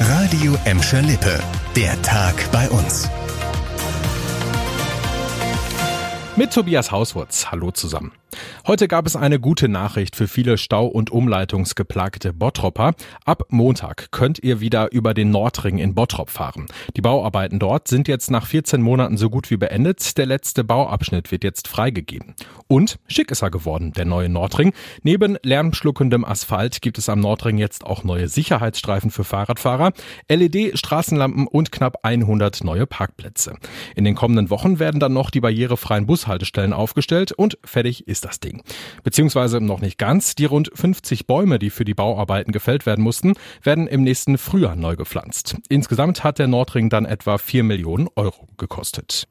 Radio Emscher Lippe. Der Tag bei uns. Mit Tobias Hauswurz. Hallo zusammen. Heute gab es eine gute Nachricht für viele Stau- und Umleitungsgeplagte Bottropper. Ab Montag könnt ihr wieder über den Nordring in Bottrop fahren. Die Bauarbeiten dort sind jetzt nach 14 Monaten so gut wie beendet. Der letzte Bauabschnitt wird jetzt freigegeben. Und schick ist er geworden, der neue Nordring. Neben lärmschluckendem Asphalt gibt es am Nordring jetzt auch neue Sicherheitsstreifen für Fahrradfahrer, LED-Straßenlampen und knapp 100 neue Parkplätze. In den kommenden Wochen werden dann noch die barrierefreien Bushaltestellen aufgestellt und fertig ist das Ding. Beziehungsweise noch nicht ganz. Die rund 50 Bäume, die für die Bauarbeiten gefällt werden mussten, werden im nächsten Frühjahr neu gepflanzt. Insgesamt hat der Nordring dann etwa 4 Millionen Euro gekostet.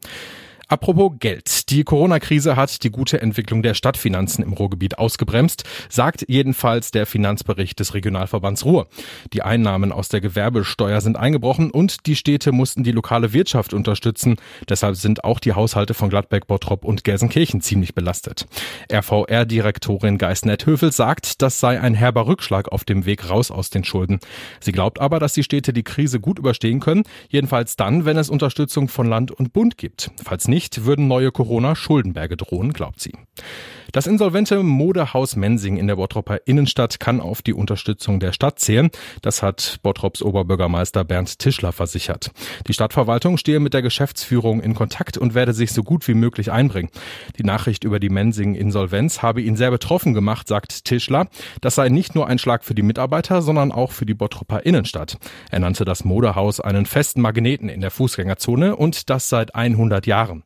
Apropos Geld. Die Corona-Krise hat die gute Entwicklung der Stadtfinanzen im Ruhrgebiet ausgebremst, sagt jedenfalls der Finanzbericht des Regionalverbands Ruhr. Die Einnahmen aus der Gewerbesteuer sind eingebrochen und die Städte mussten die lokale Wirtschaft unterstützen. Deshalb sind auch die Haushalte von Gladbeck, Bottrop und Gelsenkirchen ziemlich belastet. RVR-Direktorin Geisnet-Höfel sagt, das sei ein herber Rückschlag auf dem Weg raus aus den Schulden. Sie glaubt aber, dass die Städte die Krise gut überstehen können, jedenfalls dann, wenn es Unterstützung von Land und Bund gibt. Falls nicht, nicht, würden neue Corona-Schuldenberge drohen, glaubt sie. Das insolvente Modehaus Mensing in der Bottropper Innenstadt kann auf die Unterstützung der Stadt zählen. Das hat Bottrops Oberbürgermeister Bernd Tischler versichert. Die Stadtverwaltung stehe mit der Geschäftsführung in Kontakt und werde sich so gut wie möglich einbringen. Die Nachricht über die Mensing-Insolvenz habe ihn sehr betroffen gemacht, sagt Tischler. Das sei nicht nur ein Schlag für die Mitarbeiter, sondern auch für die Bottropper Innenstadt. Er nannte das Modehaus einen festen Magneten in der Fußgängerzone und das seit 100 Jahren.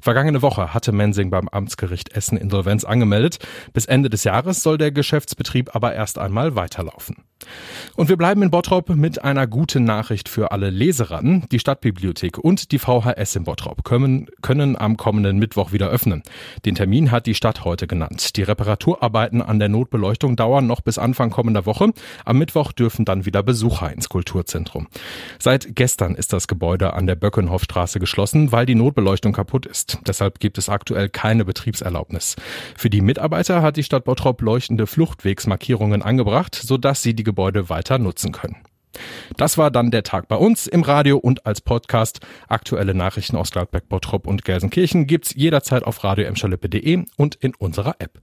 Vergangene Woche hatte Mensing beim Amtsgericht Essen Insolvenz angemeldet. Bis Ende des Jahres soll der Geschäftsbetrieb aber erst einmal weiterlaufen. Und wir bleiben in Bottrop mit einer guten Nachricht für alle Leseratten. Die Stadtbibliothek und die VHS in Bottrop können, können am kommenden Mittwoch wieder öffnen. Den Termin hat die Stadt heute genannt. Die Reparaturarbeiten an der Notbeleuchtung dauern noch bis Anfang kommender Woche. Am Mittwoch dürfen dann wieder Besucher ins Kulturzentrum. Seit gestern ist das Gebäude an der Böckenhofstraße geschlossen, weil die Notbeleuchtung kaputt ist. Deshalb gibt es aktuell keine Betriebserlaubnis. Für die Mitarbeiter hat die Stadt Bottrop leuchtende Fluchtwegsmarkierungen angebracht, sodass sie die Gebäude weiter nutzen können. Das war dann der Tag bei uns im Radio und als Podcast. Aktuelle Nachrichten aus Gladbeck, Bottrop und Gelsenkirchen gibt's jederzeit auf radio und in unserer App.